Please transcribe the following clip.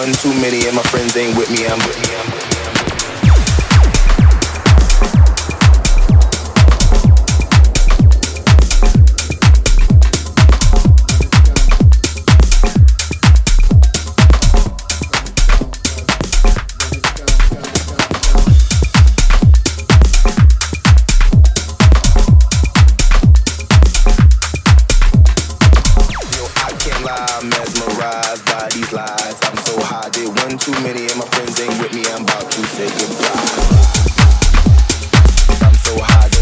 One too many and my friends ain't with me. I'm with me. I'm with me. I'm so high, did one too many, and my friends ain't with me. I'm about to say goodbye. I'm so high.